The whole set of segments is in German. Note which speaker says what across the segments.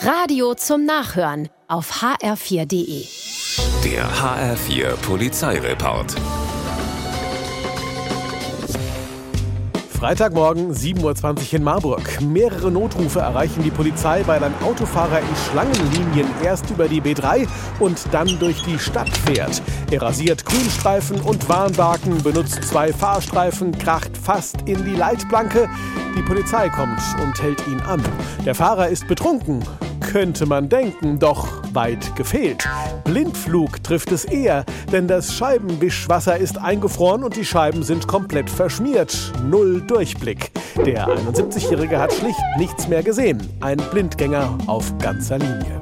Speaker 1: Radio zum Nachhören auf hr4.de.
Speaker 2: Der HR4 Polizeireport.
Speaker 3: Freitagmorgen 7.20 Uhr in Marburg. Mehrere Notrufe erreichen die Polizei, weil ein Autofahrer in Schlangenlinien erst über die B3 und dann durch die Stadt fährt. Er rasiert Grünstreifen und Warnbarken, benutzt zwei Fahrstreifen, kracht fast in die Leitplanke. Die Polizei kommt und hält ihn an. Der Fahrer ist betrunken, könnte man denken, doch weit gefehlt. Blindflug trifft es eher, denn das Scheibenwischwasser ist eingefroren und die Scheiben sind komplett verschmiert. Null Durchblick. Der 71-Jährige hat schlicht nichts mehr gesehen. Ein Blindgänger auf ganzer Linie.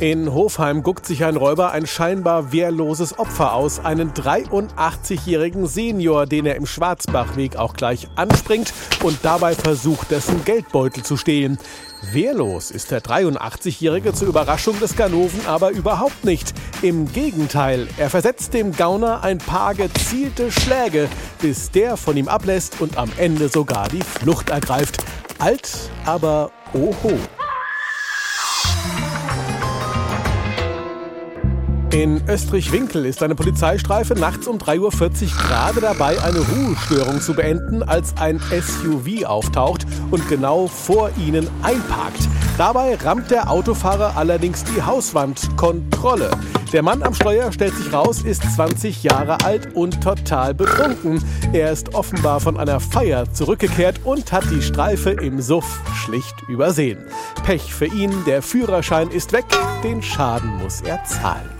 Speaker 3: In Hofheim guckt sich ein Räuber ein scheinbar wehrloses Opfer aus, einen 83-jährigen Senior, den er im Schwarzbachweg auch gleich anspringt und dabei versucht, dessen Geldbeutel zu stehlen. Wehrlos ist der 83-Jährige zur Überraschung des Ganoven aber überhaupt nicht. Im Gegenteil, er versetzt dem Gauner ein paar gezielte Schläge, bis der von ihm ablässt und am Ende sogar die Flucht ergreift. Alt, aber oho. In Österreich-Winkel ist eine Polizeistreife nachts um 3.40 Uhr gerade dabei, eine Ruhestörung zu beenden, als ein SUV auftaucht und genau vor ihnen einparkt. Dabei rammt der Autofahrer allerdings die Hauswand. Kontrolle. Der Mann am Steuer, stellt sich raus, ist 20 Jahre alt und total betrunken. Er ist offenbar von einer Feier zurückgekehrt und hat die Streife im Suff schlicht übersehen. Pech für ihn, der Führerschein ist weg, den Schaden muss er zahlen.